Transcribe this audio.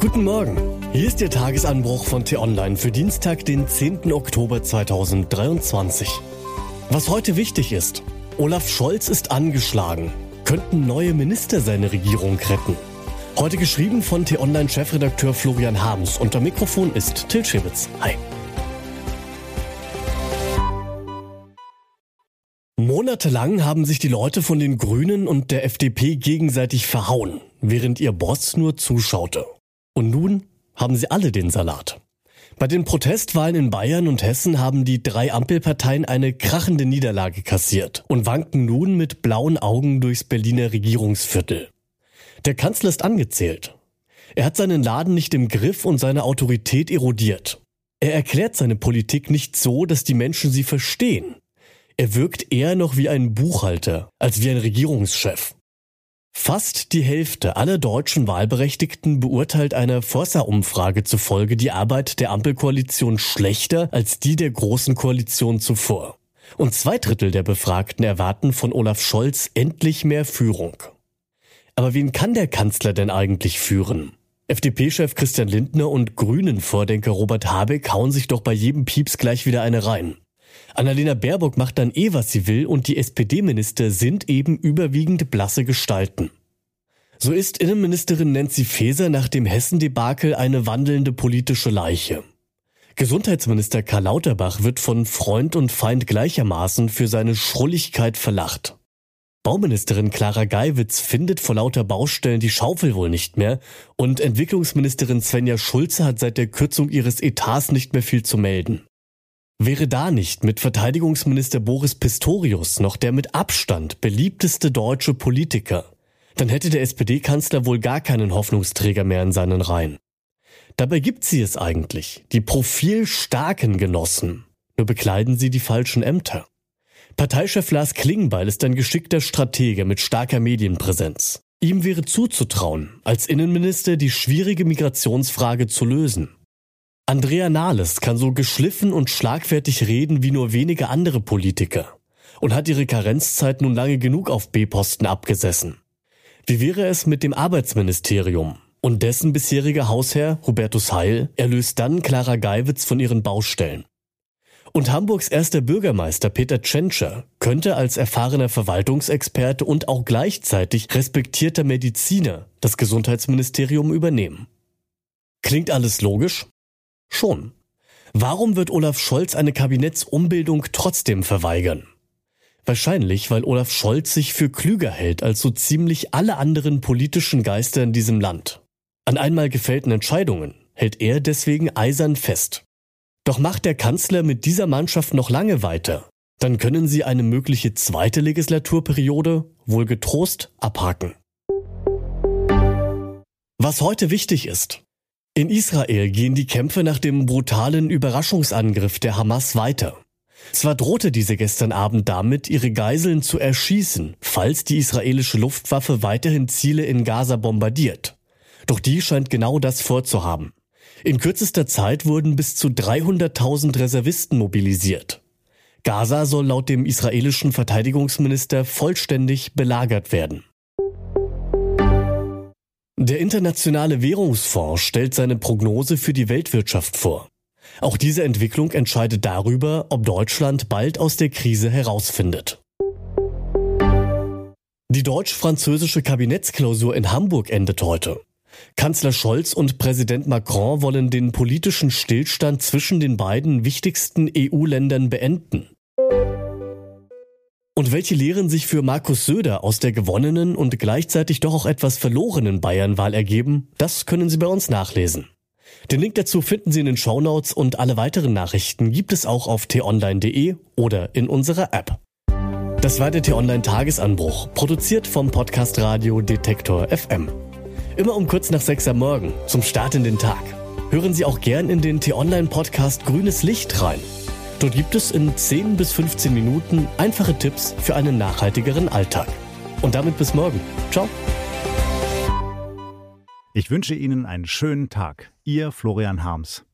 Guten Morgen. Hier ist Ihr Tagesanbruch von T-Online für Dienstag, den 10. Oktober 2023. Was heute wichtig ist. Olaf Scholz ist angeschlagen. Könnten neue Minister seine Regierung retten? Heute geschrieben von T-Online-Chefredakteur Florian Harms. Unter Mikrofon ist Till Schibitz. Hi. Monatelang haben sich die Leute von den Grünen und der FDP gegenseitig verhauen, während ihr Boss nur zuschaute. Und nun haben sie alle den Salat. Bei den Protestwahlen in Bayern und Hessen haben die drei Ampelparteien eine krachende Niederlage kassiert und wanken nun mit blauen Augen durchs Berliner Regierungsviertel. Der Kanzler ist angezählt. Er hat seinen Laden nicht im Griff und seine Autorität erodiert. Er erklärt seine Politik nicht so, dass die Menschen sie verstehen. Er wirkt eher noch wie ein Buchhalter als wie ein Regierungschef. Fast die Hälfte aller deutschen Wahlberechtigten beurteilt einer Forsa-Umfrage zufolge die Arbeit der Ampelkoalition schlechter als die der Großen Koalition zuvor. Und zwei Drittel der Befragten erwarten von Olaf Scholz endlich mehr Führung. Aber wen kann der Kanzler denn eigentlich führen? FDP-Chef Christian Lindner und Grünen-Vordenker Robert Habeck hauen sich doch bei jedem Pieps gleich wieder eine rein. Annalena Baerbock macht dann eh, was sie will und die SPD-Minister sind eben überwiegend blasse Gestalten. So ist Innenministerin Nancy Faeser nach dem Hessen-Debakel eine wandelnde politische Leiche. Gesundheitsminister Karl Lauterbach wird von Freund und Feind gleichermaßen für seine Schrulligkeit verlacht. Bauministerin Clara Geiwitz findet vor lauter Baustellen die Schaufel wohl nicht mehr und Entwicklungsministerin Svenja Schulze hat seit der Kürzung ihres Etats nicht mehr viel zu melden. Wäre da nicht mit Verteidigungsminister Boris Pistorius noch der mit Abstand beliebteste deutsche Politiker, dann hätte der SPD-Kanzler wohl gar keinen Hoffnungsträger mehr in seinen Reihen. Dabei gibt sie es eigentlich, die profilstarken Genossen, nur bekleiden sie die falschen Ämter. Parteichef Lars Klingbeil ist ein geschickter Stratege mit starker Medienpräsenz. Ihm wäre zuzutrauen, als Innenminister die schwierige Migrationsfrage zu lösen. Andrea Nahles kann so geschliffen und schlagfertig reden wie nur wenige andere Politiker und hat ihre Karenzzeit nun lange genug auf B-Posten abgesessen. Wie wäre es mit dem Arbeitsministerium? Und dessen bisheriger Hausherr, Hubertus Heil, erlöst dann Clara Geiwitz von ihren Baustellen. Und Hamburgs erster Bürgermeister Peter Tschentscher könnte als erfahrener Verwaltungsexperte und auch gleichzeitig respektierter Mediziner das Gesundheitsministerium übernehmen. Klingt alles logisch? Schon. Warum wird Olaf Scholz eine Kabinettsumbildung trotzdem verweigern? Wahrscheinlich, weil Olaf Scholz sich für klüger hält als so ziemlich alle anderen politischen Geister in diesem Land. An einmal gefällten Entscheidungen hält er deswegen eisern fest. Doch macht der Kanzler mit dieser Mannschaft noch lange weiter, dann können sie eine mögliche zweite Legislaturperiode wohl getrost abhaken. Was heute wichtig ist, in Israel gehen die Kämpfe nach dem brutalen Überraschungsangriff der Hamas weiter. Zwar drohte diese gestern Abend damit, ihre Geiseln zu erschießen, falls die israelische Luftwaffe weiterhin Ziele in Gaza bombardiert. Doch die scheint genau das vorzuhaben. In kürzester Zeit wurden bis zu 300.000 Reservisten mobilisiert. Gaza soll laut dem israelischen Verteidigungsminister vollständig belagert werden. Der Internationale Währungsfonds stellt seine Prognose für die Weltwirtschaft vor. Auch diese Entwicklung entscheidet darüber, ob Deutschland bald aus der Krise herausfindet. Die deutsch-französische Kabinettsklausur in Hamburg endet heute. Kanzler Scholz und Präsident Macron wollen den politischen Stillstand zwischen den beiden wichtigsten EU-Ländern beenden. Und welche Lehren sich für Markus Söder aus der gewonnenen und gleichzeitig doch auch etwas verlorenen Bayernwahl ergeben, das können Sie bei uns nachlesen. Den Link dazu finden Sie in den Shownotes und alle weiteren Nachrichten gibt es auch auf t-online.de oder in unserer App. Das war der T-Online Tagesanbruch, produziert vom Podcast Radio Detektor FM. Immer um kurz nach sechs am Morgen, zum Start in den Tag. Hören Sie auch gern in den T-Online Podcast Grünes Licht rein. Dort gibt es in 10 bis 15 Minuten einfache Tipps für einen nachhaltigeren Alltag. Und damit bis morgen. Ciao. Ich wünsche Ihnen einen schönen Tag. Ihr Florian Harms.